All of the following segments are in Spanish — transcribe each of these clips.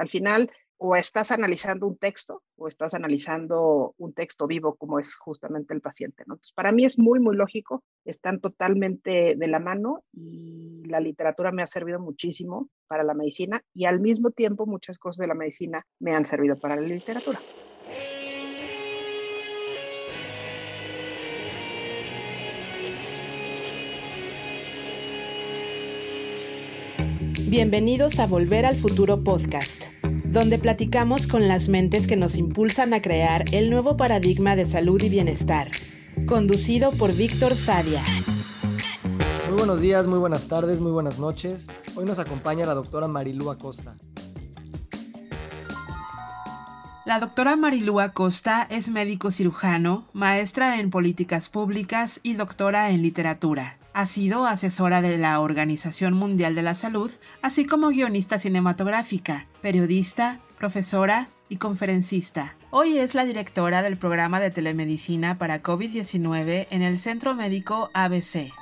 Al final, o estás analizando un texto o estás analizando un texto vivo como es justamente el paciente. ¿no? Entonces, para mí es muy, muy lógico, están totalmente de la mano y la literatura me ha servido muchísimo para la medicina y al mismo tiempo muchas cosas de la medicina me han servido para la literatura. Bienvenidos a Volver al Futuro Podcast donde platicamos con las mentes que nos impulsan a crear el nuevo paradigma de salud y bienestar. Conducido por Víctor Sadia. Muy buenos días, muy buenas tardes, muy buenas noches. Hoy nos acompaña la doctora Marilú Acosta. La doctora Marilú Acosta es médico cirujano, maestra en políticas públicas y doctora en literatura. Ha sido asesora de la Organización Mundial de la Salud, así como guionista cinematográfica, periodista, profesora y conferencista. Hoy es la directora del programa de telemedicina para COVID-19 en el Centro Médico ABC.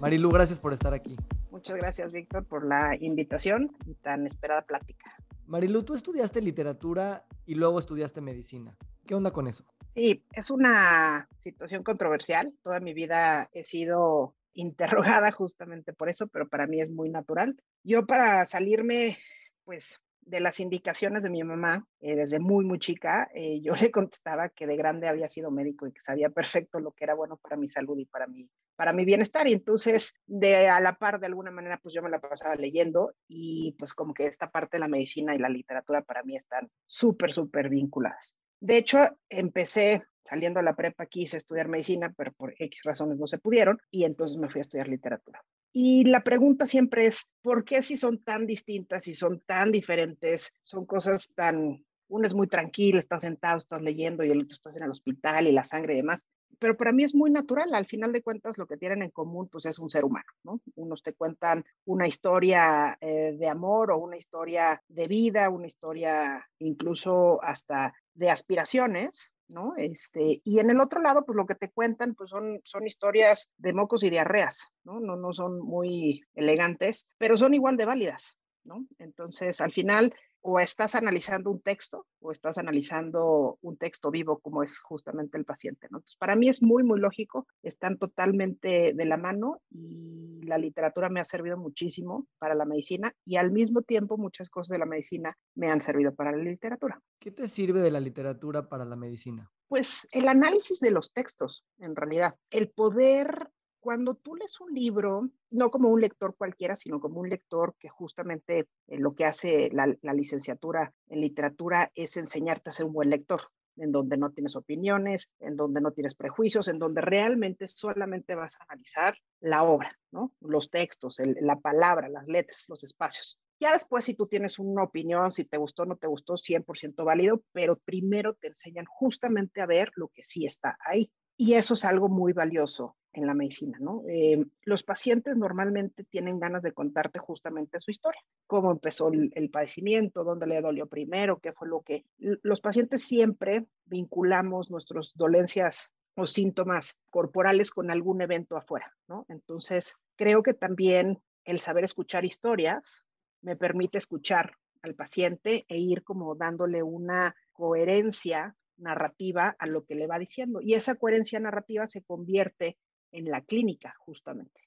Marilu, gracias por estar aquí. Muchas gracias, Víctor, por la invitación y tan esperada plática. Marilu, tú estudiaste literatura y luego estudiaste medicina. ¿Qué onda con eso? Sí, es una situación controversial. Toda mi vida he sido interrogada justamente por eso, pero para mí es muy natural. Yo para salirme, pues de las indicaciones de mi mamá, eh, desde muy, muy chica, eh, yo le contestaba que de grande había sido médico y que sabía perfecto lo que era bueno para mi salud y para mi, para mi bienestar. Y entonces, de a la par, de alguna manera, pues yo me la pasaba leyendo y pues como que esta parte de la medicina y la literatura para mí están súper, súper vinculadas. De hecho, empecé saliendo a la prepa, quise estudiar medicina, pero por X razones no se pudieron y entonces me fui a estudiar literatura. Y la pregunta siempre es, ¿por qué si son tan distintas, si son tan diferentes, son cosas tan, uno es muy tranquilo, estás sentado, estás leyendo y el otro estás en el hospital y la sangre y demás? pero para mí es muy natural. Al final de cuentas, lo que tienen en común, pues es un ser humano, ¿no? Unos te cuentan una historia eh, de amor o una historia de vida, una historia incluso hasta de aspiraciones, ¿no? Este, y en el otro lado, pues lo que te cuentan, pues son, son historias de mocos y diarreas, ¿no? ¿no? No son muy elegantes, pero son igual de válidas, ¿no? Entonces, al final, o estás analizando un texto o estás analizando un texto vivo como es justamente el paciente. ¿no? Entonces, para mí es muy, muy lógico, están totalmente de la mano y la literatura me ha servido muchísimo para la medicina y al mismo tiempo muchas cosas de la medicina me han servido para la literatura. ¿Qué te sirve de la literatura para la medicina? Pues el análisis de los textos, en realidad, el poder cuando tú lees un libro, no como un lector cualquiera, sino como un lector que justamente eh, lo que hace la, licenciatura en literatura es enseñarte a ser un buen lector, en donde no tienes opiniones, en donde no tienes prejuicios, en donde realmente solamente vas a analizar la obra, ¿no? Los textos, la palabra, las letras, los espacios. Ya después, si tú tienes una opinión, si te gustó o no te gustó, 100% válido, pero primero te enseñan justamente a ver lo que sí está ahí. Y eso es algo muy valioso en la medicina, ¿no? Eh, los pacientes normalmente tienen ganas de contarte justamente su historia, cómo empezó el, padecimiento, dónde le dolió primero, qué fue lo que... Los pacientes siempre vinculamos nuestras dolencias o síntomas corporales con algún evento afuera, ¿no? Entonces, creo que también el saber escuchar historias me permite escuchar al paciente e ir como dándole una coherencia narrativa a lo que le va diciendo. Y esa coherencia narrativa se convierte en la clínica, justamente.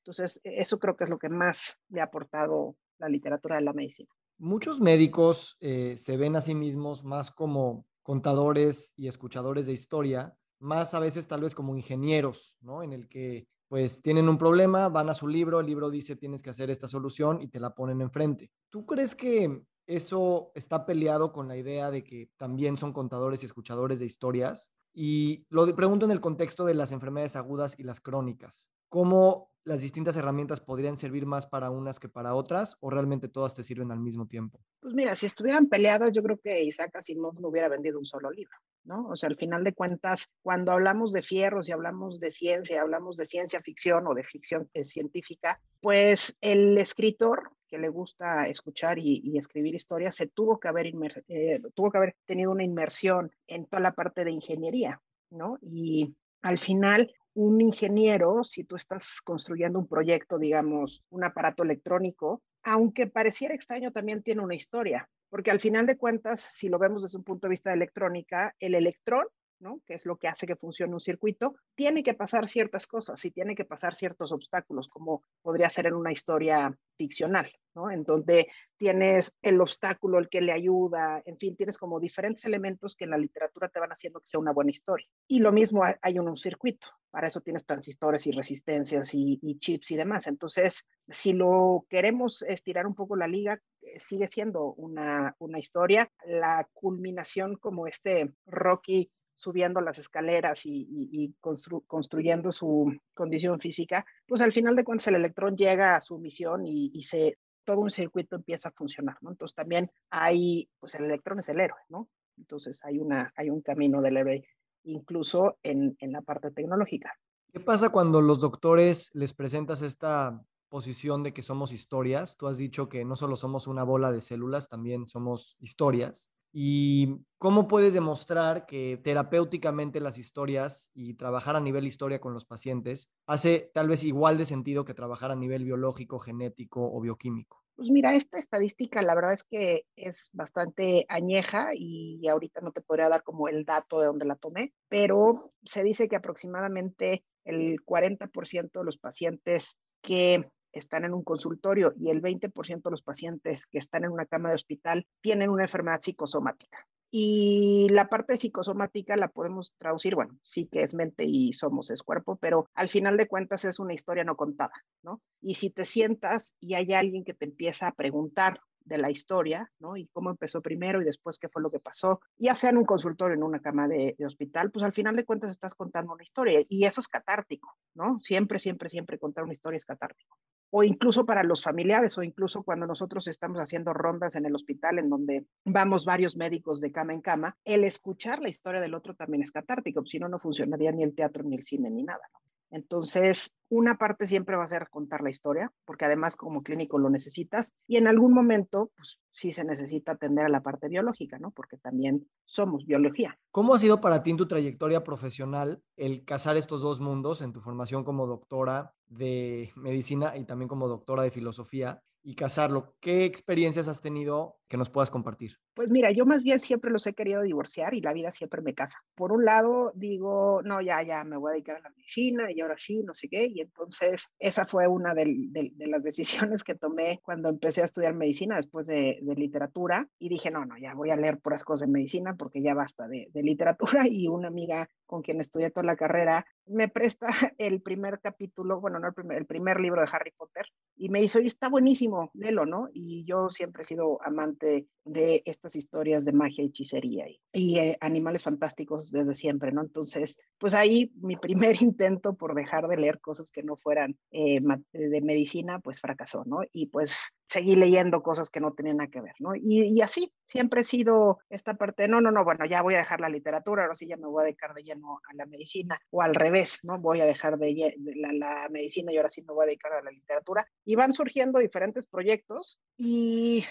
Entonces, e, eso creo que es lo que más le ha aportado la literatura de la medicina. Muchos médicos eh, se ven a sí mismos más como contadores y escuchadores de historia, más a veces tal vez como ingenieros, ¿no? En el que pues tienen un problema, van a su libro, el libro dice tienes que hacer esta solución y te la ponen enfrente. ¿Tú crees que eso está peleado con la idea de que también son contadores y escuchadores de historias. Y lo pregunto en el contexto de las enfermedades agudas y las crónicas. ¿Cómo las distintas herramientas podrían servir más para unas que para otras o realmente todas te sirven al mismo tiempo? Pues mira, si estuvieran peleadas, yo creo que Isaac Asimov no hubiera vendido un solo libro, ¿no? O sea, al final de cuentas, cuando hablamos de fierros y hablamos de ciencia, hablamos de ciencia ficción o de ficción eh, científica, pues el escritor que le gusta escuchar y, escribir historias, se tuvo que, haber eh, tuvo que haber tenido una inmersión en toda la parte de ingeniería, ¿no? Y al final, un ingeniero, si tú estás construyendo un proyecto, digamos, un aparato electrónico, aunque pareciera extraño, también tiene una historia, porque al final de cuentas, si lo vemos desde un punto de vista de electrónica, el electrón ¿no? que es lo que hace que funcione un circuito, tiene que pasar ciertas cosas y tiene que pasar ciertos obstáculos, como podría ser en una historia ficcional, ¿no? en donde tienes el obstáculo, el que le ayuda, en fin, tienes como diferentes elementos que en la literatura te van haciendo que sea una buena historia. Y lo mismo hay en un circuito, para eso tienes transistores y resistencias y, y chips y demás. Entonces, si lo queremos estirar un poco la liga, eh, sigue siendo una, una historia. La culminación como este Rocky subiendo las escaleras y, construyendo su condición física, pues al final de cuentas el electrón llega a su misión y, se, todo un circuito empieza a funcionar, ¿no? Entonces también hay, pues el electrón es el héroe, ¿no? Entonces hay, una, hay un camino del héroe incluso en, en la parte tecnológica. ¿Qué pasa cuando los doctores les presentas esta posición de que somos historias? Tú has dicho que no solo somos una bola de células, también somos historias. ¿Y cómo puedes demostrar que terapéuticamente las historias y trabajar a nivel historia con los pacientes hace tal vez igual de sentido que trabajar a nivel biológico, genético o bioquímico? Pues mira, esta estadística la verdad es que es bastante añeja y ahorita no te podría dar como el dato de dónde la tomé, pero se dice que aproximadamente el 40% de los pacientes que están en un consultorio y el 20% de los pacientes que están en una cama de hospital tienen una enfermedad psicosomática. Y la parte psicosomática la podemos traducir, bueno, sí que es mente y somos es cuerpo, pero al final de cuentas es una historia no contada, ¿no? Y si te sientas y hay alguien que te empieza a preguntar de la historia, ¿no? Y cómo empezó primero y después qué fue lo que pasó, ya sea un consultorio, en una cama de, de, hospital, pues al final de cuentas estás contando una historia y eso es catártico, ¿no? Siempre, siempre, siempre contar una historia es catártico o incluso para los familiares, o incluso cuando nosotros estamos haciendo rondas en el hospital en donde vamos varios médicos de cama en cama, el escuchar la historia del otro también es catártico, si no, no funcionaría ni el teatro, ni el cine, ni nada. Entonces, una parte siempre va a ser contar la historia, porque además como clínico lo necesitas, y en algún momento, pues sí se necesita atender a la parte biológica, ¿no? Porque también somos biología. ¿Cómo ha sido para ti en tu trayectoria profesional el casar estos dos mundos en tu formación como doctora de medicina y también como doctora de filosofía? y casarlo. ¿Qué experiencias has tenido que nos puedas compartir? Pues mira, yo más bien siempre los he querido divorciar y la vida siempre me casa. Por un lado, digo, no, ya, ya me voy a dedicar a la medicina y ahora sí, no sé qué. Y entonces esa fue una de, las decisiones que tomé cuando empecé a estudiar medicina después de, literatura. Y dije, no, no, ya voy a leer puras cosas de medicina porque ya basta de, literatura. Y una amiga con quien estudié toda la carrera me presta el primer capítulo, bueno, no el primer, el primer libro de Harry Potter y me hizo, y está buenísimo, léelo, ¿no? Y yo siempre he sido amante de estas historias de magia y hechicería y, eh, animales fantásticos desde siempre, ¿no? Entonces, pues ahí mi primer intento por dejar de leer cosas que no fueran eh, de medicina, pues fracasó, ¿no? Y pues seguí leyendo cosas que no tenían nada que ver, ¿no? Y, así, siempre he sido esta parte, no, no, no, bueno, ya voy a dejar la literatura, ahora sí ya me voy a dedicar de lleno a la medicina, o al revés, ¿no? Voy a dejar de, la, la, medicina y ahora sí me voy a dedicar a la literatura. Y van surgiendo diferentes proyectos y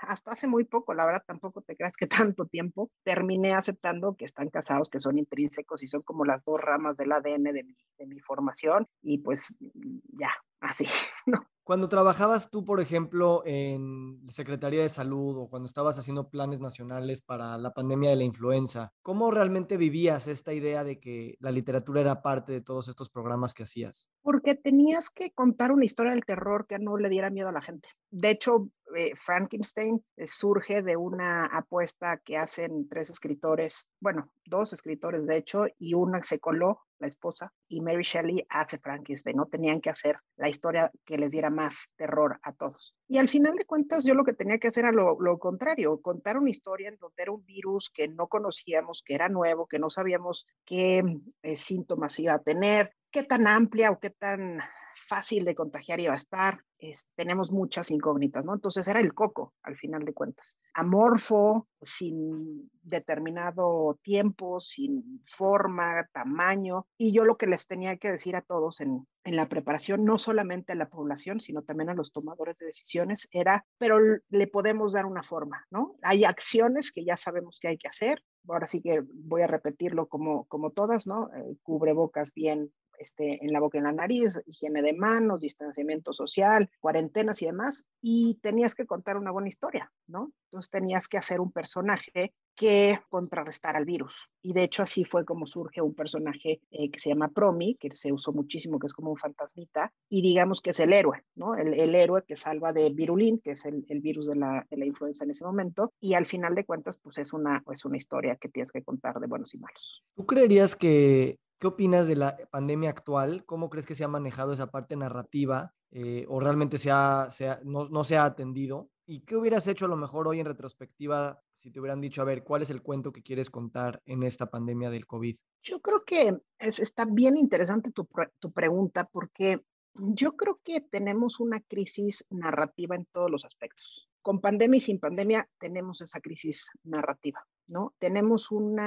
hasta hace muy poco, la verdad tampoco te creas que tanto tiempo, terminé aceptando que están casados, que son intrínsecos y son como las dos ramas del ADN de mi, de mi formación y pues ya, así, ¿no? Cuando trabajabas tú, por ejemplo, en Secretaría de Salud o cuando estabas haciendo planes nacionales para la pandemia de la influenza, ¿cómo realmente vivías esta idea de que la literatura era parte de todos estos programas que hacías? Porque tenías que contar una historia del terror que no le diera miedo a la gente. De hecho, eh, Frankenstein eh, surge de una apuesta que hacen tres escritores, bueno, dos escritores de hecho, y una se coló, la esposa, y Mary Shelley hace Frankenstein, ¿no? Tenían que hacer la historia que les diera más terror a todos. Y al final de cuentas, yo lo que tenía que hacer era lo, contrario, contar una historia en donde era un virus que no conocíamos, que era nuevo, que no sabíamos qué eh, síntomas iba a tener, qué tan amplia o qué tan fácil de contagiar iba a estar. tenemos muchas incógnitas, ¿no? Entonces era el coco, al final de cuentas. Amorfo, sin determinado tiempo, sin forma, tamaño. Y yo lo que les tenía que decir a todos en, en la preparación, no solamente a la población, sino también a los tomadores de decisiones, era, pero le podemos dar una forma, ¿no? Hay acciones que ya sabemos que hay que hacer. Ahora sí que voy a repetirlo como, como todas, ¿no? Eh, cubrebocas bien este, en la boca y en la nariz, higiene de manos, distanciamiento social, cuarentenas y demás, y tenías que contar una buena historia, ¿no? Entonces tenías que hacer un personaje que contrarrestara al virus. Y de hecho así fue como surge un personaje eh, que se llama Promi, que se usó muchísimo, que es como un fantasmita, y digamos que es el héroe, ¿no? El, el héroe que salva de Virulín, que es el, el virus de la, de la, influenza en ese momento, y al final de cuentas, pues es una, es una historia que tienes que contar de buenos y malos. ¿Tú creerías que ¿Qué opinas de la pandemia actual? ¿Cómo crees que se ha manejado esa parte narrativa eh, o realmente se ha, se ha, no, no, se ha atendido? ¿Y qué hubieras hecho a lo mejor hoy en retrospectiva si te hubieran dicho, a ver, cuál es el cuento que quieres contar en esta pandemia del COVID? Yo creo que es, está bien interesante tu, tu pregunta porque yo creo que tenemos una crisis narrativa en todos los aspectos. Con pandemia y sin pandemia tenemos esa crisis narrativa, ¿no? Tenemos un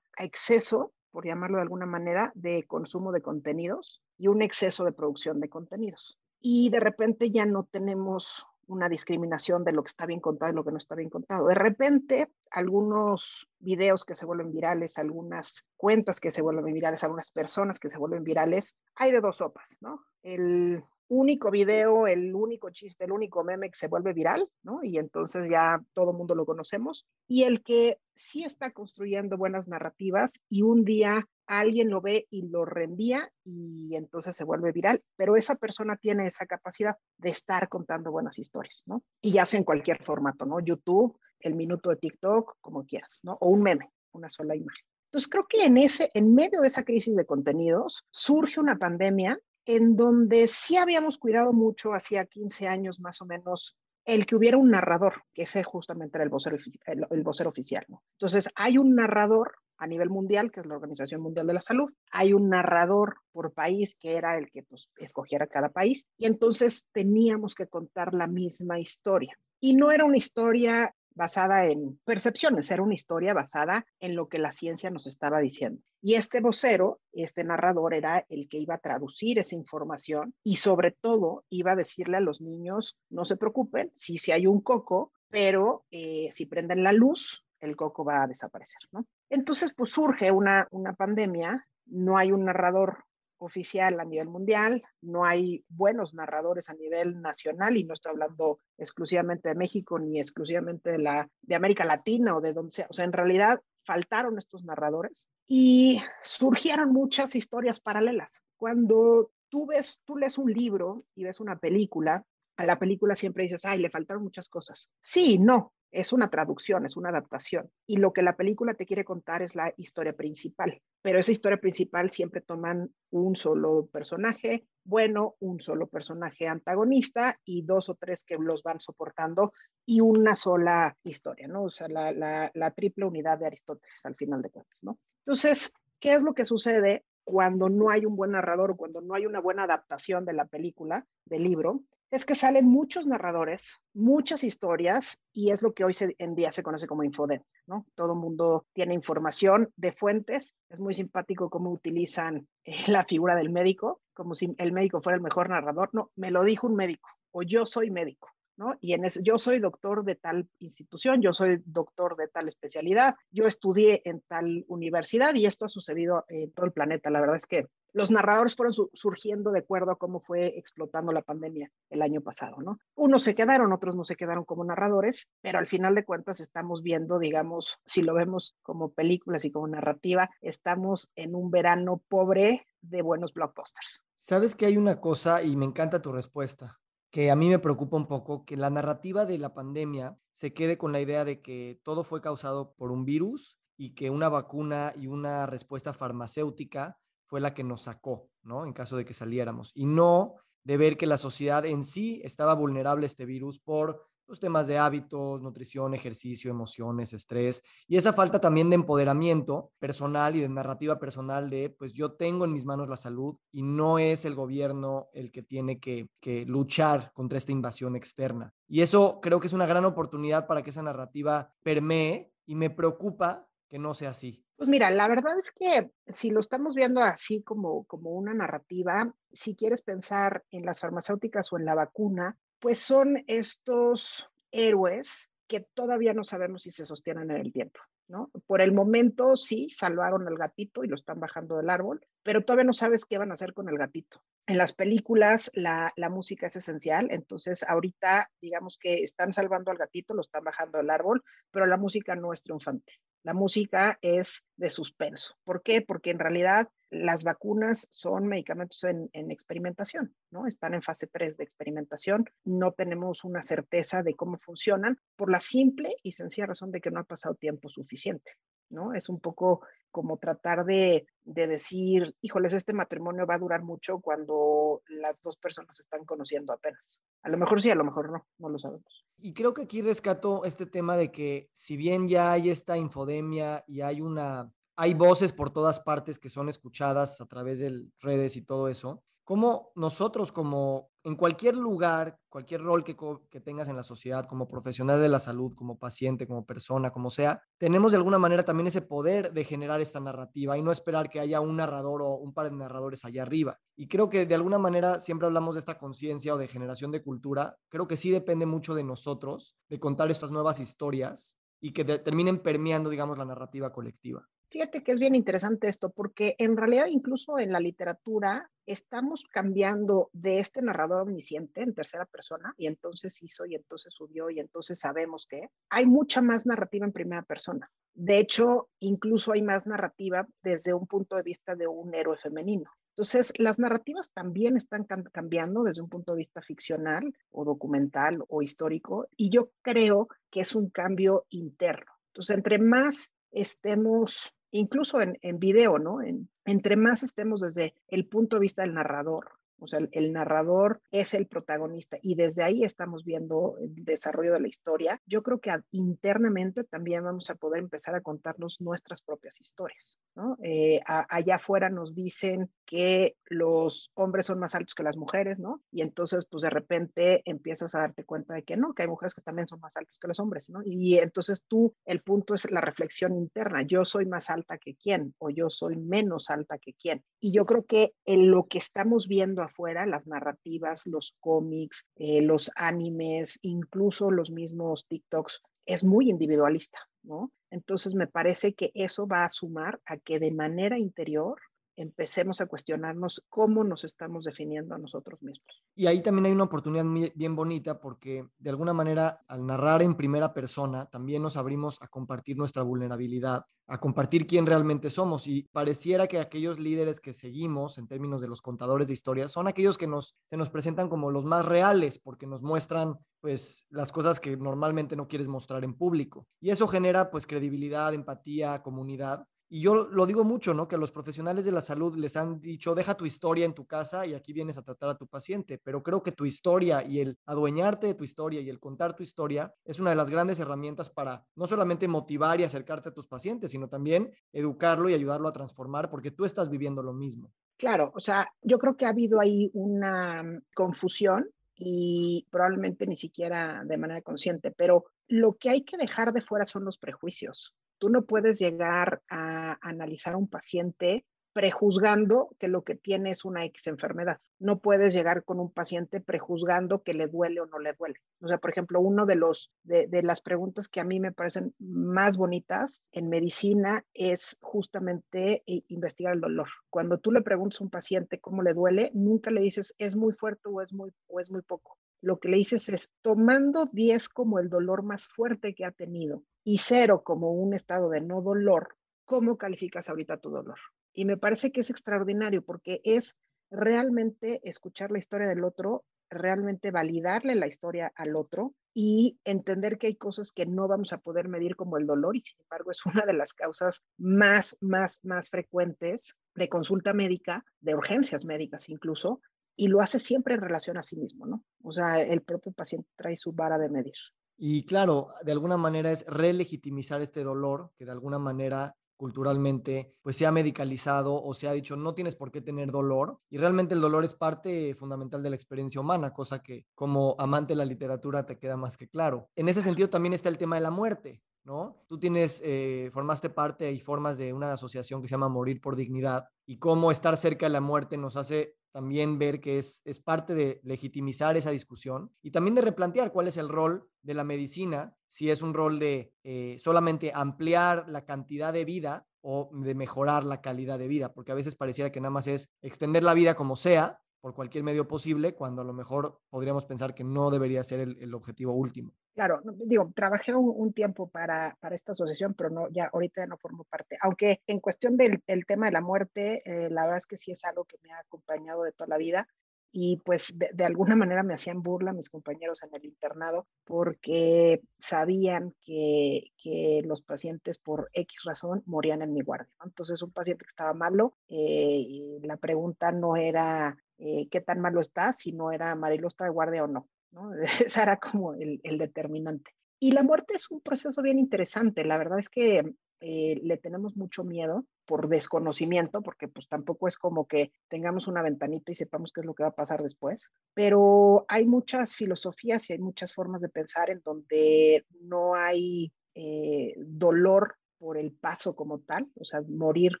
exceso por llamarlo de alguna manera, de consumo de contenidos y un exceso de producción de contenidos. Y de repente ya no tenemos una discriminación de lo que está bien contado y lo que no está bien contado. De repente, algunos videos que se vuelven virales, algunas cuentas que se vuelven virales, algunas personas que se vuelven virales, hay de dos sopas, ¿no? El único video, el único chiste, el único meme que se vuelve viral, ¿no? Y entonces ya todo mundo lo conocemos. Y el que sí está construyendo buenas narrativas y un día alguien lo ve y lo reenvía y entonces se vuelve viral, pero esa persona tiene esa capacidad de estar contando buenas historias, ¿no? Y ya sea en cualquier formato, ¿no? YouTube, el minuto de TikTok, como quieras, ¿no? O un meme, una sola imagen. Entonces creo que en ese, en medio de esa crisis de contenidos, surge una pandemia en donde sí habíamos cuidado mucho, hacía 15 años más o menos, el que hubiera un narrador, que ese justamente era el vocero, el, vocero oficial. ¿no? Entonces, hay un narrador a nivel mundial, que es la Organización Mundial de la Salud. Hay un narrador por país, que era el que pues, escogiera cada país, y entonces teníamos que contar la misma historia. Y no era una historia basada en percepciones, era una historia basada en lo que la ciencia nos estaba diciendo. Y este vocero, este narrador, era el que iba a traducir esa información y sobre todo iba a decirle a los niños, no se preocupen, sí, sí hay un coco, pero eh, si prenden la luz, el coco va a desaparecer, ¿no? Entonces, pues surge una, una pandemia, no hay un narrador oficial a nivel mundial, no hay buenos narradores a nivel nacional y no estoy hablando exclusivamente de México ni exclusivamente de, la, de América Latina o de donde sea, o sea, en realidad faltaron estos narradores y surgieron muchas historias paralelas. Cuando tú ves, tú lees un libro y ves una película, a la película siempre dices, ay, le faltaron muchas cosas. Sí, no, es una traducción, es una adaptación. Y lo que la película te quiere contar es la historia principal. Pero esa historia principal siempre toman un solo personaje bueno, un solo personaje antagonista y dos o tres que los van soportando y una sola historia, ¿no? O sea, la, triple unidad de Aristóteles al final de cuentas, ¿no? Entonces, ¿qué es lo que sucede cuando no hay un buen narrador, cuando no hay una buena adaptación de la película, del libro? Es que salen muchos narradores, muchas historias, y es lo que hoy en día se conoce como infodem, ¿no? Todo mundo tiene información de fuentes. Es muy simpático cómo utilizan eh, la figura del médico, como si el médico fuera el mejor narrador. No, me lo dijo un médico, o yo soy médico. ¿No? Y en ese, yo soy doctor de tal institución, yo soy doctor de tal especialidad, yo estudié en tal universidad y esto ha sucedido en todo el planeta. La verdad es que los narradores fueron su surgiendo de acuerdo a cómo fue explotando la pandemia el año pasado, ¿no? Unos se quedaron, otros no se quedaron como narradores, pero al final de cuentas estamos viendo, digamos, si lo vemos como películas y como narrativa, estamos en un verano pobre de buenos blockbusters. Sabes que hay una cosa y me encanta tu respuesta que a mí me preocupa un poco que la narrativa de la pandemia se quede con la idea de que todo fue causado por un virus y que una vacuna y una respuesta farmacéutica fue la que nos sacó, ¿no? En caso de que saliéramos. Y no de ver que la sociedad en sí estaba vulnerable a este virus por los temas de hábitos, nutrición, ejercicio, emociones, estrés y esa falta también de empoderamiento personal y de narrativa personal de, pues yo tengo en mis manos la salud y no es el gobierno el que tiene que, que luchar contra esta invasión externa. Y eso creo que es una gran oportunidad para que esa narrativa permee y me preocupa que no sea así. Pues mira, la verdad es que si lo estamos viendo así como, como una narrativa, si quieres pensar en las farmacéuticas o en la vacuna, pues son estos héroes que todavía no sabemos si se sostienen en el tiempo. ¿no? Por el momento sí salvaron al gatito y lo están bajando del árbol, pero todavía no sabes qué van a hacer con el gatito. En las películas la, la, música es esencial, entonces ahorita digamos que están salvando al gatito, lo están bajando del árbol, pero la música no es triunfante. La música es de suspenso. ¿Por qué? Porque en realidad las vacunas son medicamentos en, en, experimentación, ¿no? Están en fase 3 de experimentación. No tenemos una certeza de cómo funcionan por la simple y sencilla razón de que no ha pasado tiempo suficiente, ¿no? Es un poco como tratar de, de decir, híjoles, este matrimonio va a durar mucho cuando las dos personas se están conociendo apenas. A lo mejor sí, a lo mejor no, no lo sabemos. Y creo que aquí rescato este tema de que si bien ya hay esta infodemia y hay una hay voces por todas partes que son escuchadas a través de redes y todo eso, como nosotros como en cualquier lugar, cualquier rol que, que, tengas en la sociedad, como profesional de la salud, como paciente, como persona, como sea, tenemos de alguna manera también ese poder de generar esta narrativa y no esperar que haya un narrador o un par de narradores allá arriba. Y creo que de alguna manera siempre hablamos de esta conciencia o de generación de cultura. Creo que sí depende mucho de nosotros, de contar estas nuevas historias y que terminen permeando, digamos, la narrativa colectiva. Fíjate que es bien interesante esto, porque en realidad incluso en la literatura estamos cambiando de este narrador omnisciente en tercera persona, y entonces hizo, y entonces subió, y entonces sabemos que hay mucha más narrativa en primera persona. De hecho, incluso hay más narrativa desde un punto de vista de un héroe femenino. Entonces, las narrativas también están cambiando desde un punto de vista ficcional o documental o histórico, y yo creo que es un cambio interno. Entonces, entre más estemos incluso en, en video, ¿no? En, entre más estemos desde el punto de vista del narrador, o sea, el, narrador es el protagonista y desde ahí estamos viendo el desarrollo de la historia. Yo creo que internamente también vamos a poder empezar a contarnos nuestras propias historias. ¿no? Eh, allá afuera nos dicen que los hombres son más altos que las mujeres, ¿no? Y entonces, pues de repente empiezas a darte cuenta de que no, que hay mujeres que también son más altas que los hombres, ¿no? Y entonces tú, el punto es la reflexión interna. Yo soy más alta que quién o yo soy menos alta que quién. Y yo creo que en lo que estamos viendo afuera, las narrativas, los cómics, eh, los animes, incluso los mismos TikToks, es muy individualista, ¿no? Entonces me parece que eso va a sumar a que de manera interior empecemos a cuestionarnos cómo nos estamos definiendo a nosotros mismos. Y ahí también hay una oportunidad bien bonita porque de alguna manera al narrar en primera persona también nos abrimos a compartir nuestra vulnerabilidad, a compartir quién realmente somos y pareciera que aquellos líderes que seguimos en términos de los contadores de historias son aquellos que nos se nos presentan como los más reales porque nos muestran pues las cosas que normalmente no quieres mostrar en público y eso genera pues credibilidad, empatía, comunidad y yo lo digo mucho, ¿no? Que los profesionales de la salud les han dicho, deja tu historia en tu casa y aquí vienes a tratar a tu paciente. Pero creo que tu historia y el adueñarte de tu historia y el contar tu historia es una de las grandes herramientas para no solamente motivar y acercarte a tus pacientes, sino también educarlo y ayudarlo a transformar porque tú estás viviendo lo mismo. Claro, o sea, yo creo que ha habido ahí una mm, confusión y probablemente ni siquiera de manera consciente, pero lo que hay que dejar de fuera son los prejuicios. Tú no puedes llegar a analizar a un paciente prejuzgando que lo que tiene es una X enfermedad. No puedes llegar con un paciente prejuzgando que le duele o no le duele. O sea, por ejemplo, uno de los de, las preguntas que a mí me parecen más bonitas en medicina es justamente eh, investigar el dolor. Cuando tú le preguntas a un paciente cómo le duele, nunca le dices es muy fuerte o es muy o es muy poco lo que le dices es, tomando 10 como el dolor más fuerte que ha tenido y 0 como un estado de no dolor, ¿cómo calificas ahorita tu dolor? Y me parece que es extraordinario porque es realmente escuchar la historia del otro, realmente validarle la historia al otro y entender que hay cosas que no vamos a poder medir como el dolor y sin embargo es una de las causas más, más, más frecuentes de consulta médica, de urgencias médicas incluso, y lo hace siempre en relación a sí mismo, ¿no? O sea, el propio paciente trae su vara de medir. Y claro, de alguna manera es relegitimizar este dolor que de alguna manera culturalmente pues se ha medicalizado o se ha dicho no tienes por qué tener dolor y realmente el dolor es parte fundamental de la experiencia humana, cosa que como amante de la literatura te queda más que claro. En ese sentido también está el tema de la muerte. ¿no? Tú tienes, eh, formaste parte y formas de una asociación que se llama Morir por Dignidad y cómo estar cerca de la muerte nos hace también ver que es, es parte de legitimizar esa discusión y también de replantear cuál es el rol de la medicina, si es un rol de eh, solamente ampliar la cantidad de vida o de mejorar la calidad de vida, porque a veces pareciera que nada más es extender la vida como sea, por cualquier medio posible, cuando a lo mejor podríamos pensar que no debería ser el, objetivo último. Claro, digo, trabajé un, tiempo para, para, esta asociación, pero no, ya ahorita ya no formo parte. Aunque en cuestión del, tema de la muerte, eh, la verdad es que sí es algo que me ha acompañado de toda la vida y pues de, alguna manera me hacían burla mis compañeros en el internado porque sabían que, que los pacientes por X razón morían en mi guardia. Entonces un paciente que estaba malo, eh, la pregunta no era eh, qué tan malo está, si no era Marilo está de guardia o no. ¿no? Ese era como el, el, determinante. Y la muerte es un proceso bien interesante. La verdad es que eh, le tenemos mucho miedo por desconocimiento, porque pues tampoco es como que tengamos una ventanita y sepamos qué es lo que va a pasar después, pero hay muchas filosofías y hay muchas formas de pensar en donde no hay eh, dolor por el paso como tal, o sea, morir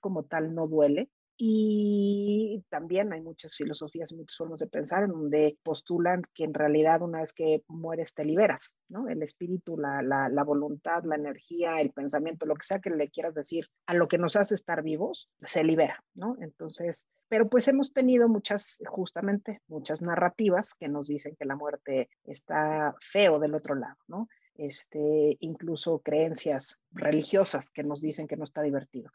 como tal no duele, y también hay muchas filosofías muchas formas de pensar en donde postulan que en realidad una vez que mueres te liberas, ¿no? El espíritu, la, la, la, voluntad, la energía, el pensamiento, lo que sea que le quieras decir a lo que nos hace estar vivos, se libera, ¿no? Entonces, pero pues hemos tenido muchas, justamente, muchas narrativas que nos dicen que la muerte está feo del otro lado, ¿no? Este, incluso creencias religiosas que nos dicen que no está divertido.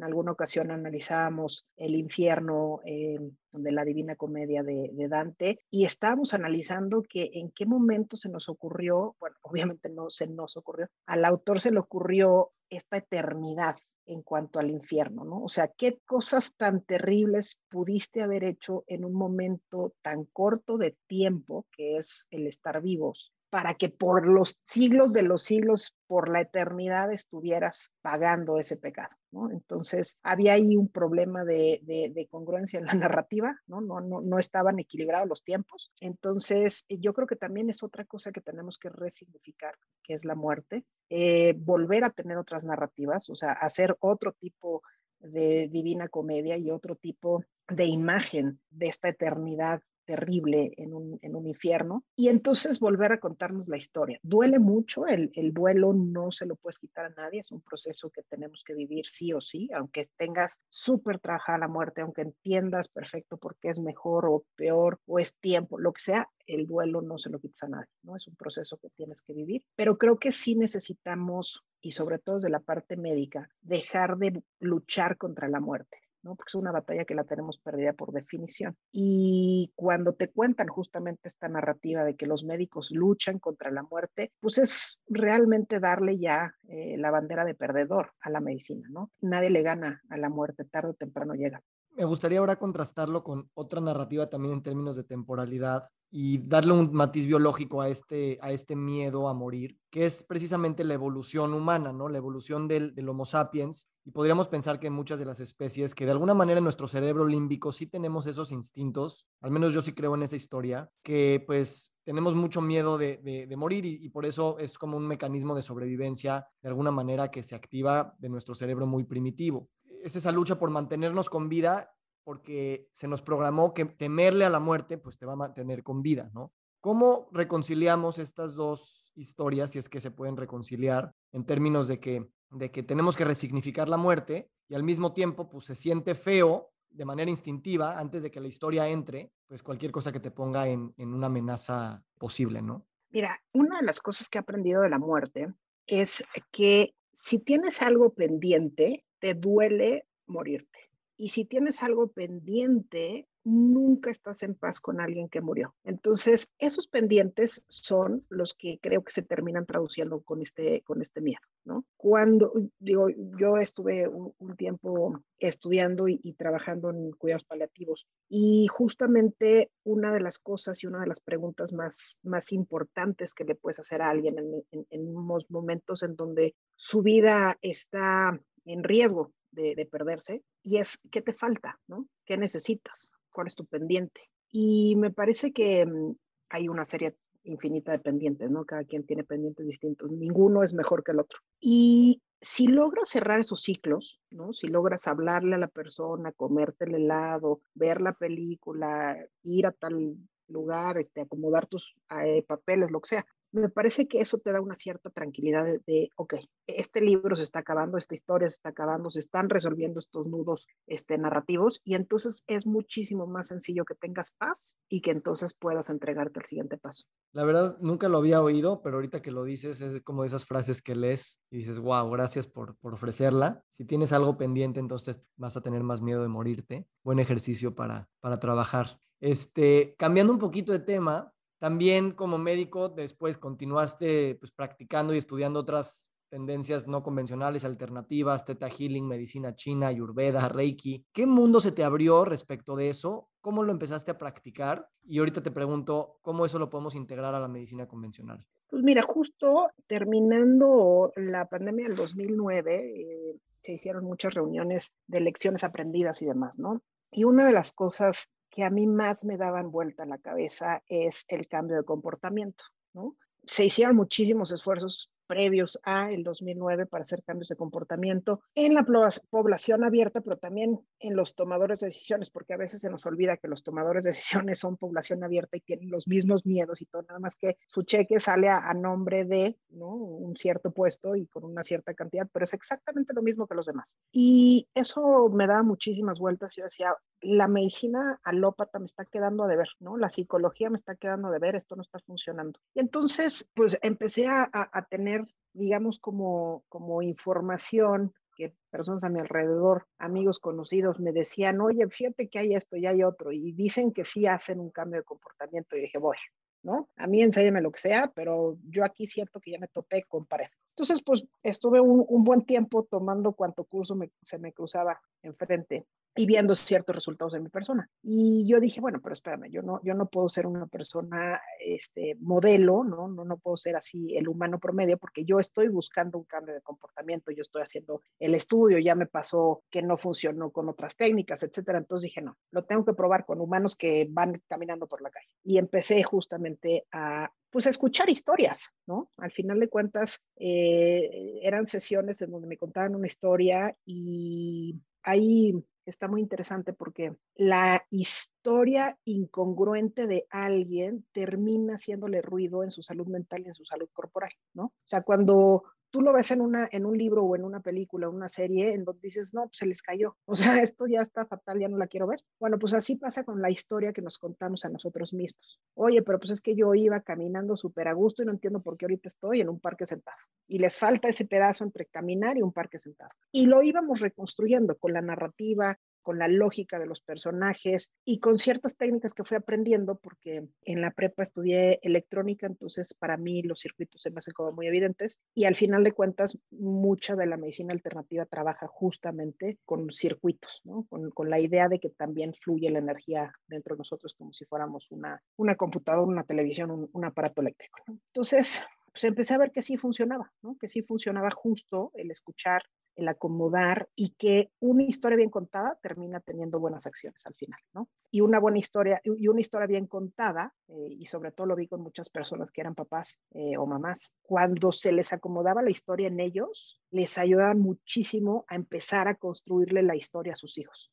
En alguna ocasión analizábamos el infierno de la Divina Comedia de, Dante y estábamos analizando que en qué momento se nos ocurrió, bueno, obviamente no se nos ocurrió, al autor se le ocurrió esta eternidad en cuanto al infierno, ¿no? O sea, ¿qué cosas tan terribles pudiste haber hecho en un momento tan corto de tiempo que es el estar vivos? para que por los siglos de los siglos, por la eternidad, estuvieras pagando ese pecado. Entonces, había ahí un problema de, congruencia en la narrativa, ¿no? Estaban equilibrados los tiempos. Entonces, yo creo que también es otra cosa que tenemos que resignificar, que es la muerte, eh, volver a tener otras narrativas, o sea, hacer otro tipo de divina comedia y otro tipo de imagen de esta eternidad terrible en un, en un, infierno y entonces volver a contarnos la historia. Duele mucho, el, el duelo no se lo puedes quitar a nadie, es un proceso que tenemos que vivir sí o sí, aunque tengas súper trabajada la muerte, aunque entiendas perfecto por qué es mejor o peor o es tiempo, lo que sea, el duelo no se lo quitas a nadie, ¿no? Es un proceso que tienes que vivir, pero creo que sí necesitamos, y sobre todo desde la parte médica, dejar de luchar contra la muerte. ¿No? Porque es una batalla que la tenemos perdida por definición. Y cuando te cuentan justamente esta narrativa de que los médicos luchan contra la muerte, pues es realmente darle ya eh, la bandera de perdedor a la medicina, ¿no? Nadie le gana a la muerte, tarde o temprano llega. Me gustaría ahora contrastarlo con otra narrativa también en términos de temporalidad y darle un matiz biológico a este, a este miedo a morir, que es precisamente la evolución humana, ¿no? La evolución del, del, Homo sapiens. Y podríamos pensar que muchas de las especies, que de alguna manera en nuestro cerebro límbico sí tenemos esos instintos, al menos yo sí creo en esa historia, que pues tenemos mucho miedo de, de, morir y, y, por eso es como un mecanismo de sobrevivencia de alguna manera que se activa de nuestro cerebro muy primitivo. Es esa lucha por mantenernos con vida porque se nos programó que temerle a la muerte, pues te va a mantener con vida, ¿no? ¿Cómo reconciliamos estas dos historias, si es que se pueden reconciliar, en términos de que, de que tenemos que resignificar la muerte y al mismo tiempo, pues se siente feo de manera instintiva, antes de que la historia entre, pues cualquier cosa que te ponga en, en una amenaza posible, ¿no? Mira, una de las cosas que he aprendido de la muerte es que si tienes algo pendiente, te duele morirte. Y si tienes algo pendiente, nunca estás en paz con alguien que murió. Entonces, esos pendientes son los que creo que se terminan traduciendo con este, con este miedo, ¿no? Cuando, digo, yo estuve un, tiempo estudiando y, trabajando en cuidados paliativos y justamente una de las cosas y una de las preguntas más, más importantes que le puedes hacer a alguien en, en, momentos en donde su vida está en riesgo de, perderse y es qué te falta, ¿no? ¿Qué necesitas? ¿Cuál es tu pendiente? Y me parece que mm, hay una serie infinita de pendientes, ¿no? Cada quien tiene pendientes distintos, ninguno es mejor que el otro. Y si logras cerrar esos ciclos, ¿no? Si logras hablarle a la persona, comerte el helado, ver la película, ir a tal lugar, este, acomodar tus eh, papeles, lo que sea, me parece que eso te da una cierta tranquilidad de, ok, este libro se está acabando, esta historia se está acabando, se están resolviendo estos nudos este, narrativos y entonces es muchísimo más sencillo que tengas paz y que entonces puedas entregarte al siguiente paso. La verdad, nunca lo había oído, pero ahorita que lo dices es como de esas frases que lees y dices, wow, gracias por, por ofrecerla. Si tienes algo pendiente, entonces vas a tener más miedo de morirte. Buen ejercicio para, para trabajar. Este, cambiando un poquito de tema, también como médico, después continuaste pues, practicando y estudiando otras tendencias no convencionales, alternativas, Theta Healing, medicina china, Ayurveda, Reiki. ¿Qué mundo se te abrió respecto de eso? ¿Cómo lo empezaste a practicar? Y ahorita te pregunto, ¿cómo eso lo podemos integrar a la medicina convencional? Pues mira, justo terminando la pandemia del 2009, eh, se hicieron muchas reuniones de lecciones aprendidas y demás, ¿no? Y una de las cosas que a mí más me daban vuelta la cabeza es el cambio de comportamiento, ¿no? Se hicieron muchísimos esfuerzos previos a el 2009 para hacer cambios de comportamiento en la población abierta, pero también en los tomadores de decisiones, porque a veces se nos olvida que los tomadores de decisiones son población abierta y tienen los mismos miedos y todo, nada más que su cheque sale a, nombre de ¿no? un cierto puesto y con una cierta cantidad, pero es exactamente lo mismo que los demás. Y eso me da muchísimas vueltas. Yo decía, la medicina alópata me está quedando a deber, ¿no? La psicología me está quedando a deber, esto no está funcionando. Y entonces, pues empecé a, a tener digamos, como, como información que personas a mi alrededor, amigos conocidos, me decían, oye, fíjate que hay esto y hay otro, y dicen que sí hacen un cambio de comportamiento, y dije, voy, ¿no? A mí enséñame lo que sea, pero yo aquí siento que ya me topé con pared. Entonces, pues estuve un, un buen tiempo tomando cuanto curso se me cruzaba enfrente y viendo ciertos resultados de mi persona. Y yo dije, bueno, pero espérame, yo no, yo no puedo ser una persona este, modelo, ¿no? ¿no? No puedo ser así el humano promedio porque yo estoy buscando un cambio de comportamiento, yo estoy haciendo el estudio, ya me pasó que no funcionó con otras técnicas, etcétera. Entonces dije, no, lo tengo que probar con humanos que van caminando por la calle. Y empecé justamente a pues escuchar historias, ¿no? Al final de cuentas, eh, eran sesiones en donde me contaban una historia y ahí está muy interesante porque la historia incongruente de alguien termina haciéndole ruido en su salud mental y en su salud corporal, ¿no? O sea, cuando tú lo ves en, una, en un libro o en una película una serie en donde dices, no, pues se les cayó, o sea, esto ya está fatal, ya no la quiero ver. Bueno, pues así pasa con la historia que nos contamos a nosotros mismos. Oye, pero pues es que yo iba caminando súper a gusto y no entiendo por qué ahorita estoy en un parque sentado. Y les falta ese pedazo entre caminar y un parque sentado. Y lo íbamos reconstruyendo con la narrativa, con la lógica de los personajes y con ciertas técnicas que fui aprendiendo porque en la prepa estudié electrónica, entonces para mí los circuitos se me hacen como muy evidentes y al final de cuentas mucha de la medicina alternativa trabaja justamente con circuitos, ¿no? con, con, la idea de que también fluye la energía dentro de nosotros como si fuéramos una, una computadora, una televisión, un, aparato eléctrico. Entonces, pues empecé a ver que sí funcionaba, ¿no? que sí funcionaba justo el escuchar el acomodar y que una historia bien contada termina teniendo buenas acciones al final, ¿no? Y una buena historia, y una historia bien contada, eh, y sobre todo lo vi con muchas personas que eran papás eh, o mamás, cuando se les acomodaba la historia en ellos, les ayudaba muchísimo a empezar a construirle la historia a sus hijos,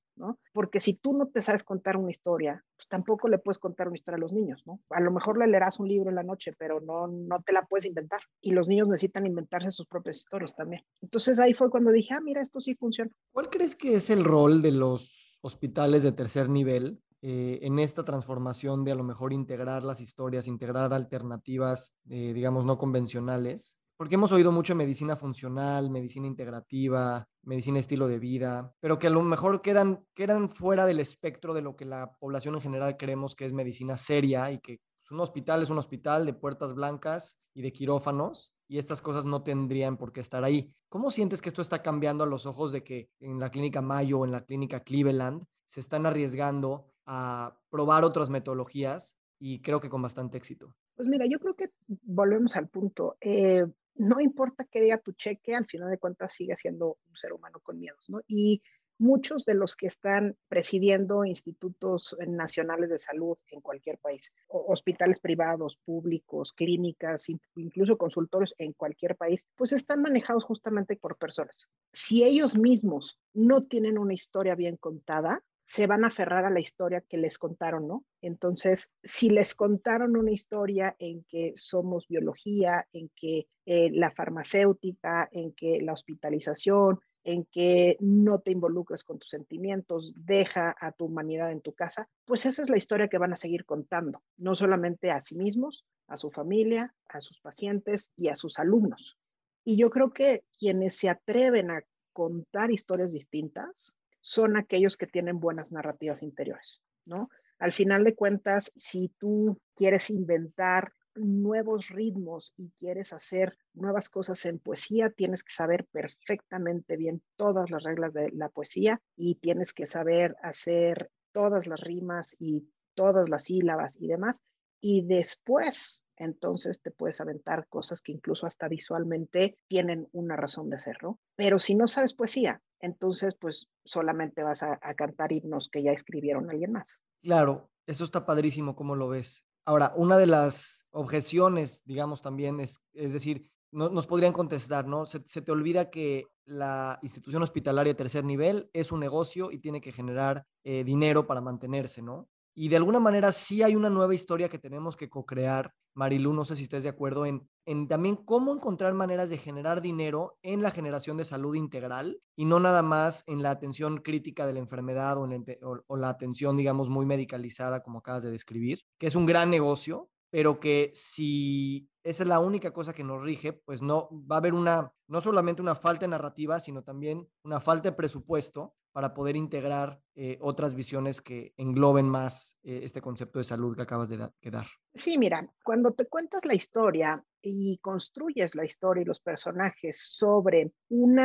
Porque si tú no te sabes contar una historia, pues tampoco le puedes contar una historia a los niños, ¿no? A lo mejor le leerás un libro en la noche, pero no, no te la puedes inventar. Y los niños necesitan inventarse sus propias historias también. Entonces ahí fue cuando dije, ah, mira, esto sí funciona. ¿Cuál crees que es el rol de los hospitales de tercer nivel eh, en esta transformación de a lo mejor integrar las historias, integrar alternativas, eh, digamos, no convencionales? Porque hemos oído mucho medicina funcional, medicina integrativa, medicina estilo de vida, pero que a lo mejor quedan, quedan fuera del espectro de lo que la población en general creemos que es medicina seria y que un hospital es un hospital de puertas blancas y de quirófanos y estas cosas no tendrían por qué estar ahí. ¿Cómo sientes que esto está cambiando a los ojos de que en la clínica Mayo o en la clínica Cleveland se están arriesgando a probar otras metodologías y creo que con bastante éxito? Pues mira, yo creo que volvemos al punto. Eh, no importa qué diga tu cheque, al final de cuentas sigue siendo un ser humano con miedos, ¿no? Y muchos de los que están presidiendo institutos nacionales de salud en cualquier país, hospitales privados, públicos, clínicas, incluso consultorios en cualquier país, pues están manejados justamente por personas. Si ellos mismos no tienen una historia bien contada, se van a aferrar a la historia que les contaron, ¿no? Entonces, si les contaron una historia en que somos biología, en que eh, la farmacéutica, en que la hospitalización, en que no te involucres con tus sentimientos, deja a tu humanidad en tu casa, pues esa es la historia que van a seguir contando, no solamente a sí mismos, a su familia, a sus pacientes y a sus alumnos. Y yo creo que quienes se atreven a contar historias distintas son aquellos que tienen buenas narrativas interiores, ¿no? Al final de cuentas, si tú quieres inventar nuevos ritmos y quieres hacer nuevas cosas en poesía, tienes que saber perfectamente bien todas las reglas de la poesía y tienes que saber hacer todas las rimas y todas las sílabas y demás. Y después, entonces te puedes aventar cosas que incluso hasta visualmente tienen una razón de ser. Pero si no sabes poesía, entonces pues solamente vas a, cantar himnos que ya escribieron alguien más. Claro, eso está padrísimo, ¿cómo lo ves? Ahora, una de las objeciones, digamos, también es, es decir, no, nos podrían contestar, ¿no? Se, te olvida que la institución hospitalaria tercer nivel es un negocio y tiene que generar eh, dinero para mantenerse, ¿no? Y de alguna manera sí hay una nueva historia que tenemos que co-crear Marilu, no sé si estés de acuerdo en, en también cómo encontrar maneras de generar dinero en la generación de salud integral y no nada más en la atención crítica de la enfermedad o, la, o la atención, digamos, muy medicalizada, como acabas de describir, que es un gran negocio, pero que si esa es la única cosa que nos rige, pues no va a haber una, no solamente una falta de narrativa, sino también una falta de presupuesto para poder integrar eh, otras visiones que engloben más eh, este concepto de salud que acabas de, de dar. Sí, mira, cuando te cuentas la historia y construyes la historia y los personajes sobre un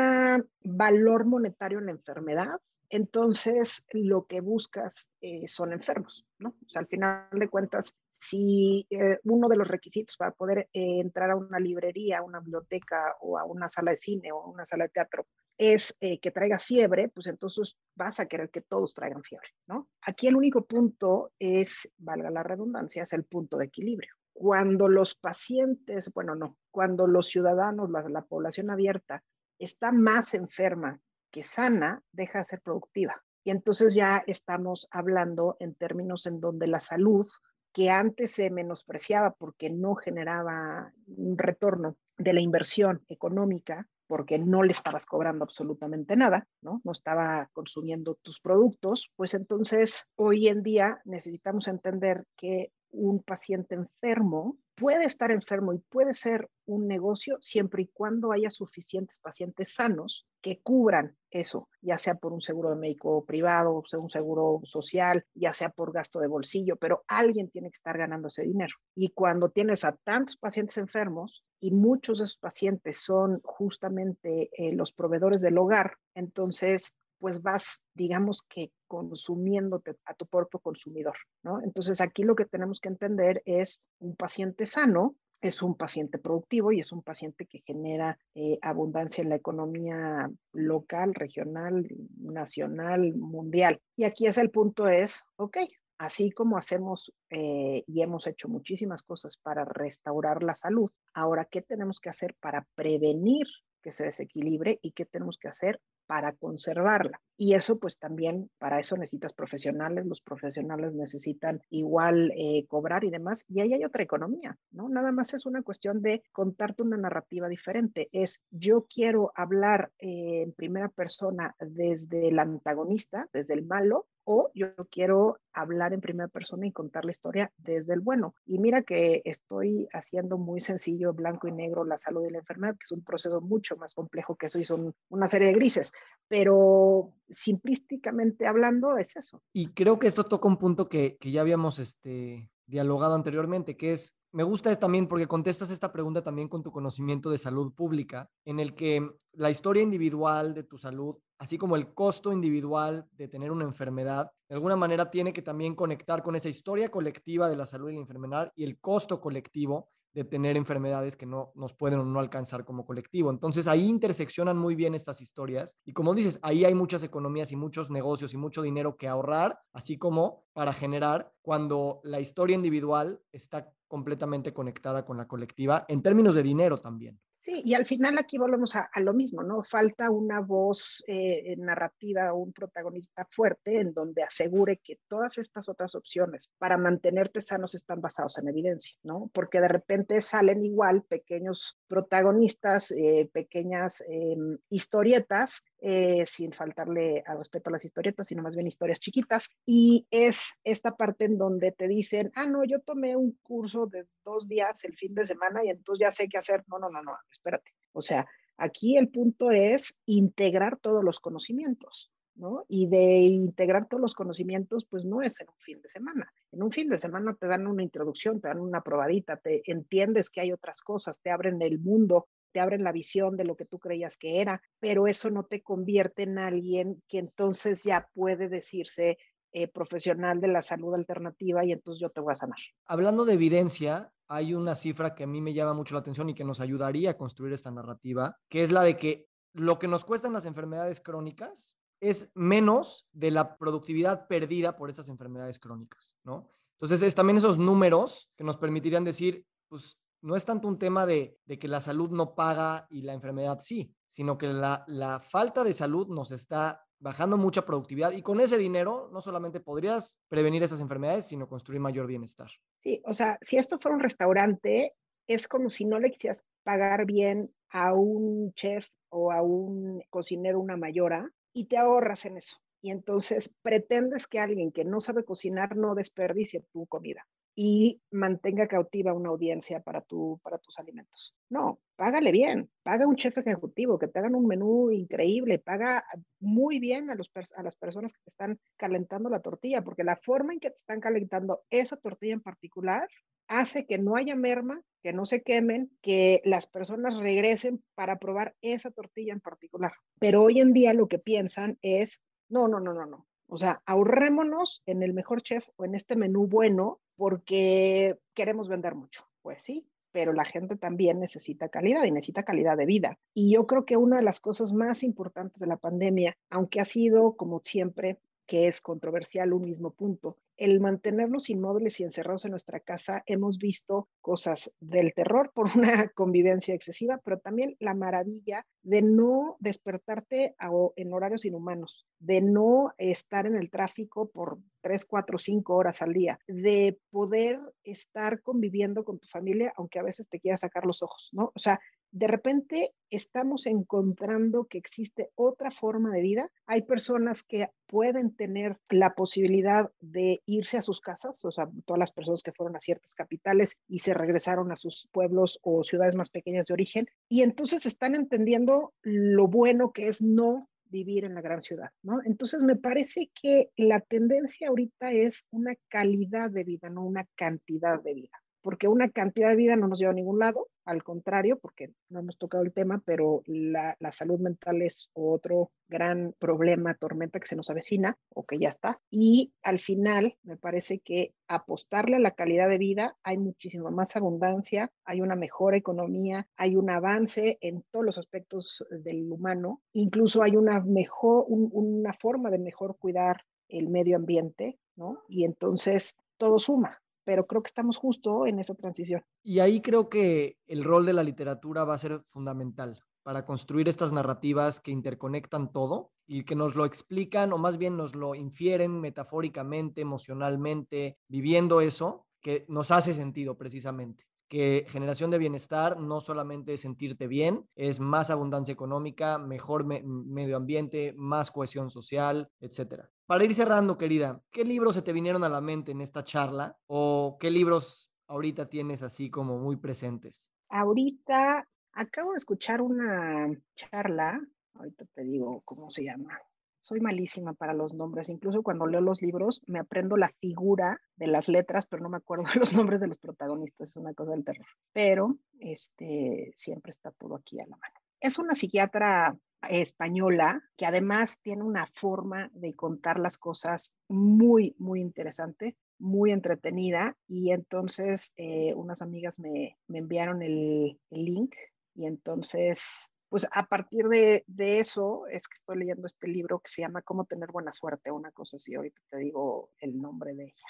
valor monetario en la enfermedad, entonces lo que buscas eh, son enfermos, ¿no? O sea, al final de cuentas, si uno de los requisitos para poder entrar a una librería, a una biblioteca o a una sala de cine o una sala de teatro es que traigas fiebre, pues entonces vas a querer que todos traigan fiebre, ¿no? Aquí el único punto es, valga la redundancia, es el punto de equilibrio. Cuando los pacientes, bueno, no, cuando los ciudadanos, la población abierta está más enferma que sana deja de ser productiva. Y entonces ya estamos hablando en términos en donde la salud, que antes se menospreciaba porque no generaba un retorno de la inversión económica, porque no le estabas cobrando absolutamente nada, ¿no? No estaba consumiendo tus productos, pues entonces hoy en día necesitamos entender que un paciente enfermo puede estar enfermo y puede ser un negocio siempre y cuando haya suficientes pacientes sanos que cubran eso, ya sea por un seguro de médico privado, sea un seguro social, ya sea por gasto de bolsillo, pero alguien tiene que estar ganando ese dinero. Y cuando tienes a tantos pacientes enfermos y muchos de esos pacientes son justamente eh, los proveedores del hogar, entonces pues vas, digamos que consumiéndote a tu propio consumidor, ¿no? Entonces aquí lo que tenemos que entender es un paciente sano, es un paciente productivo y es un paciente que genera eh, abundancia en la economía local, regional, nacional, mundial. Y aquí es el punto es, ok, así como hacemos eh, y hemos hecho muchísimas cosas para restaurar la salud, ahora, ¿qué tenemos que hacer para prevenir que se desequilibre y qué tenemos que hacer para conservarla. Y eso pues también, para eso necesitas profesionales, los profesionales necesitan igual eh, cobrar y demás, y ahí hay otra economía, ¿no? Nada más es una cuestión de contarte una narrativa diferente, es yo quiero hablar eh, en primera persona desde el antagonista, desde el malo, o yo quiero hablar en primera persona y contar la historia desde el bueno. Y mira que estoy haciendo muy sencillo, blanco y negro, la salud y la enfermedad, que es un proceso mucho más complejo que eso y son una serie de grises, pero simplísticamente hablando es eso. Y creo que esto toca un punto que, que ya habíamos este, dialogado anteriormente, que es me gusta también porque contestas esta pregunta también con tu conocimiento de salud pública, en el que la historia individual de tu salud, así como el costo individual de tener una enfermedad, de alguna manera tiene que también conectar con esa historia colectiva de la salud y la enfermedad y el costo colectivo de tener enfermedades que no nos pueden o no alcanzar como colectivo. Entonces ahí interseccionan muy bien estas historias y como dices, ahí hay muchas economías y muchos negocios y mucho dinero que ahorrar, así como para generar cuando la historia individual está completamente conectada con la colectiva en términos de dinero también. Sí, y al final aquí volvemos a, lo mismo, ¿no? Falta una voz eh, narrativa, un protagonista fuerte en donde asegure que todas estas otras opciones para mantenerte sanos están basados en evidencia, ¿no? Porque de repente salen igual pequeños protagonistas, eh, pequeñas em, historietas eh, sin faltarle al respeto a las historietas, sino más bien historias chiquitas. Y es esta parte en donde te dicen, ah, no, yo tomé un curso de dos días el fin de semana y entonces ya sé qué hacer. No, no, no, no, espérate. O sea, aquí el punto es integrar todos los conocimientos. ¿no? Y de integrar todos los conocimientos, pues no es en un fin de semana. En un fin de semana te dan una introducción, te dan una probadita, te entiendes que hay otras cosas, te abren el mundo te abren la visión de lo que tú creías que era, pero eso no te convierte en alguien que entonces ya puede decirse eh, profesional de la salud alternativa y entonces yo te voy a sanar. Hablando de evidencia, hay una cifra que a mí me llama mucho la atención y que nos ayudaría a construir esta narrativa, que es la de que lo que nos cuestan las enfermedades crónicas es menos de la productividad perdida por esas enfermedades crónicas, ¿no? Entonces, es también esos números que nos permitirían decir, pues no es tanto un tema de, que la salud no paga y la enfermedad sí, sino que la, la falta de salud nos está bajando mucha productividad y con ese dinero no solamente podrías prevenir esas enfermedades, sino construir mayor bienestar. Sí, o sea, si esto fuera un restaurante, es como si no le quisieras pagar bien a un chef o a un cocinero una mayora y te ahorras en eso. Y entonces pretendes que alguien que no sabe cocinar no desperdicie tu comida y mantenga cautiva una audiencia para, tu, para tus alimentos. No, págale bien, paga un chef ejecutivo, que te hagan un menú increíble, paga muy bien a, los, a las personas que te están calentando la tortilla, porque la forma en que te están calentando esa tortilla en particular hace que no haya merma, que no se quemen, que las personas regresen para probar esa tortilla en particular. Pero hoy en día lo que piensan es, no, no, no, no, no. O sea, ahorrémonos en el mejor chef o en este menú bueno porque queremos vender mucho. Pues sí, pero la gente también necesita calidad y necesita calidad de vida. Y yo creo que una de las cosas más importantes de la pandemia, aunque ha sido, como siempre, que es controversial un mismo punto, el mantenernos inmóviles y encerrados en nuestra casa, hemos visto cosas del terror por una convivencia excesiva, pero también la maravilla de no despertarte en horarios inhumanos, de no estar en el tráfico por tres, cuatro, cinco horas al día, de poder estar conviviendo con tu familia, aunque a veces te quieras sacar los ojos, ¿no? O sea, de repente estamos encontrando que existe otra forma de vida. Hay personas que pueden tener la posibilidad de irse a sus casas, o sea, todas las personas que fueron a ciertas capitales y se regresaron a sus pueblos o ciudades más pequeñas de origen, y entonces están entendiendo lo bueno que es no vivir en la gran ciudad. Entonces me parece que la tendencia ahorita es una calidad de vida, no una cantidad de vida porque una cantidad de vida no nos lleva a ningún lado, al contrario, porque no hemos tocado el tema, pero la, salud mental es otro gran problema, tormenta que se nos avecina o que ya está. Y al final, me parece que apostarle a la calidad de vida, hay muchísima más abundancia, hay una mejor economía, hay un avance en todos los aspectos del humano, incluso hay una mejor, una forma de mejor cuidar el medio ambiente, ¿no? Y entonces todo suma pero creo que estamos justo en esa transición. Y ahí creo que el rol de la literatura va a ser fundamental para construir estas narrativas que interconectan todo y que nos lo explican o más bien nos lo infieren metafóricamente, emocionalmente, viviendo eso que nos hace sentido precisamente que generación de bienestar no solamente es sentirte bien, es más abundancia económica, mejor medio ambiente, más cohesión social, etcétera. Para ir cerrando, querida, ¿qué libros se te vinieron a la mente en esta charla o qué libros ahorita tienes así como muy presentes? Ahorita acabo de escuchar una charla, ahorita te digo cómo se llama, soy malísima para los nombres. Incluso cuando leo los libros, me aprendo la figura de las letras, pero no me acuerdo los nombres de los protagonistas. Es una cosa del terror. Pero este, siempre está todo aquí a la mano. Es una psiquiatra española que además tiene una forma de contar las cosas muy, muy interesante muy entretenida y entonces eh, unas amigas me, enviaron el, link y entonces, pues a partir de, de, eso es que estoy leyendo este libro que se llama Cómo tener buena suerte, una cosa así, ahorita te digo el nombre de ella.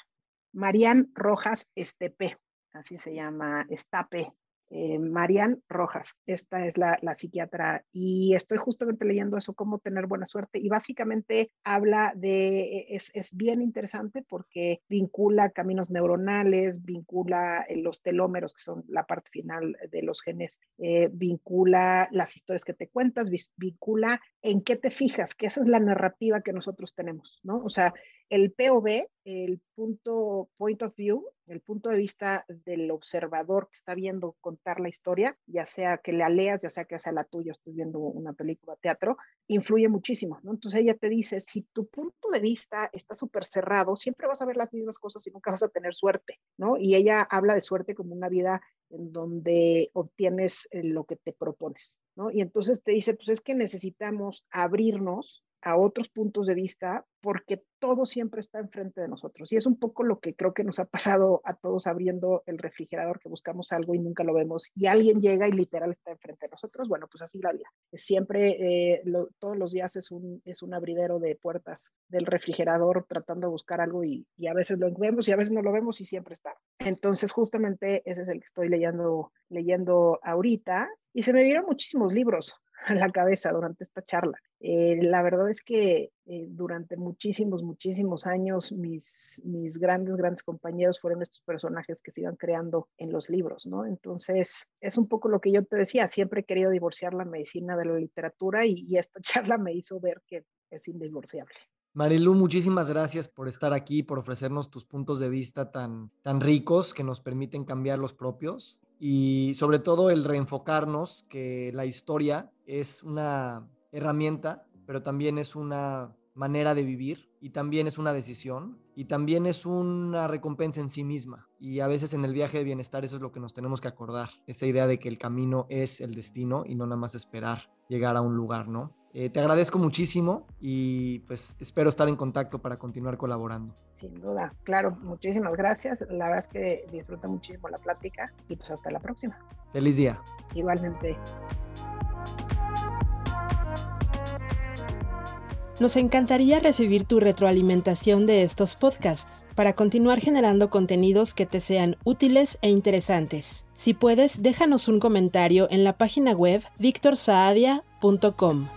Marian Rojas Estepe, así se llama, Estape eh, Marian Rojas. Esta es la, psiquiatra y estoy justamente leyendo eso, cómo tener buena suerte y básicamente habla de, es, bien interesante porque vincula caminos neuronales, vincula eh, los telómeros, que son la parte final de los genes, eh, vincula las historias que te cuentas, vincula en qué te fijas, que esa es la narrativa que nosotros tenemos, ¿no? O sea, el POV, el punto, point of view, el punto de vista del observador que está viendo contar la historia, ya sea que la leas, ya sea que sea la tuya, estés viendo una película, teatro, influye muchísimo, ¿no? Entonces ella te dice, si tu punto de vista está súper cerrado, siempre vas a ver las mismas cosas y nunca vas a tener suerte, ¿no? Y ella habla de suerte como una vida en donde obtienes eh, lo que te propones, ¿no? Y entonces te dice, pues es que necesitamos abrirnos a otros puntos de vista porque todo siempre está enfrente de nosotros. Y es un poco lo que creo que nos ha pasado a todos abriendo el refrigerador, que buscamos algo y nunca lo vemos, y alguien llega y literal está enfrente de nosotros. Bueno, pues así la vida. Siempre, eh, todos los días es un, es un abridero de puertas del refrigerador tratando de buscar algo y, y a veces lo vemos y a veces no lo vemos y siempre está. Entonces, justamente ese es el que estoy leyendo, leyendo ahorita. Y se me vieron muchísimos libros a la cabeza durante esta charla. Eh, la verdad es que eh, durante muchísimos, muchísimos años mis, mis grandes, grandes compañeros fueron estos personajes que se iban creando en los libros, ¿no? Entonces, es un poco lo que yo te decía, siempre he querido divorciar la medicina de la literatura y, esta charla me hizo ver que es indivorciable. Marilu, muchísimas gracias por estar aquí, por ofrecernos tus puntos de vista tan, tan ricos que nos permiten cambiar los propios y sobre todo el reenfocarnos que la historia es una herramienta, pero también es una manera de vivir y también es una decisión y también es una recompensa en sí misma. Y a veces en el viaje de bienestar eso es lo que nos tenemos que acordar, esa idea de que el camino es el destino y no nada más esperar llegar a un lugar, ¿no? Eh, te agradezco muchísimo y pues espero estar en contacto para continuar colaborando. Sin duda, claro, muchísimas gracias. La verdad es que disfruto muchísimo la plática y pues hasta la próxima. Feliz día. Igualmente. Nos encantaría recibir tu retroalimentación de estos podcasts para continuar generando contenidos que te sean útiles e interesantes. Si puedes, déjanos un comentario en la página web victorsaadia.com.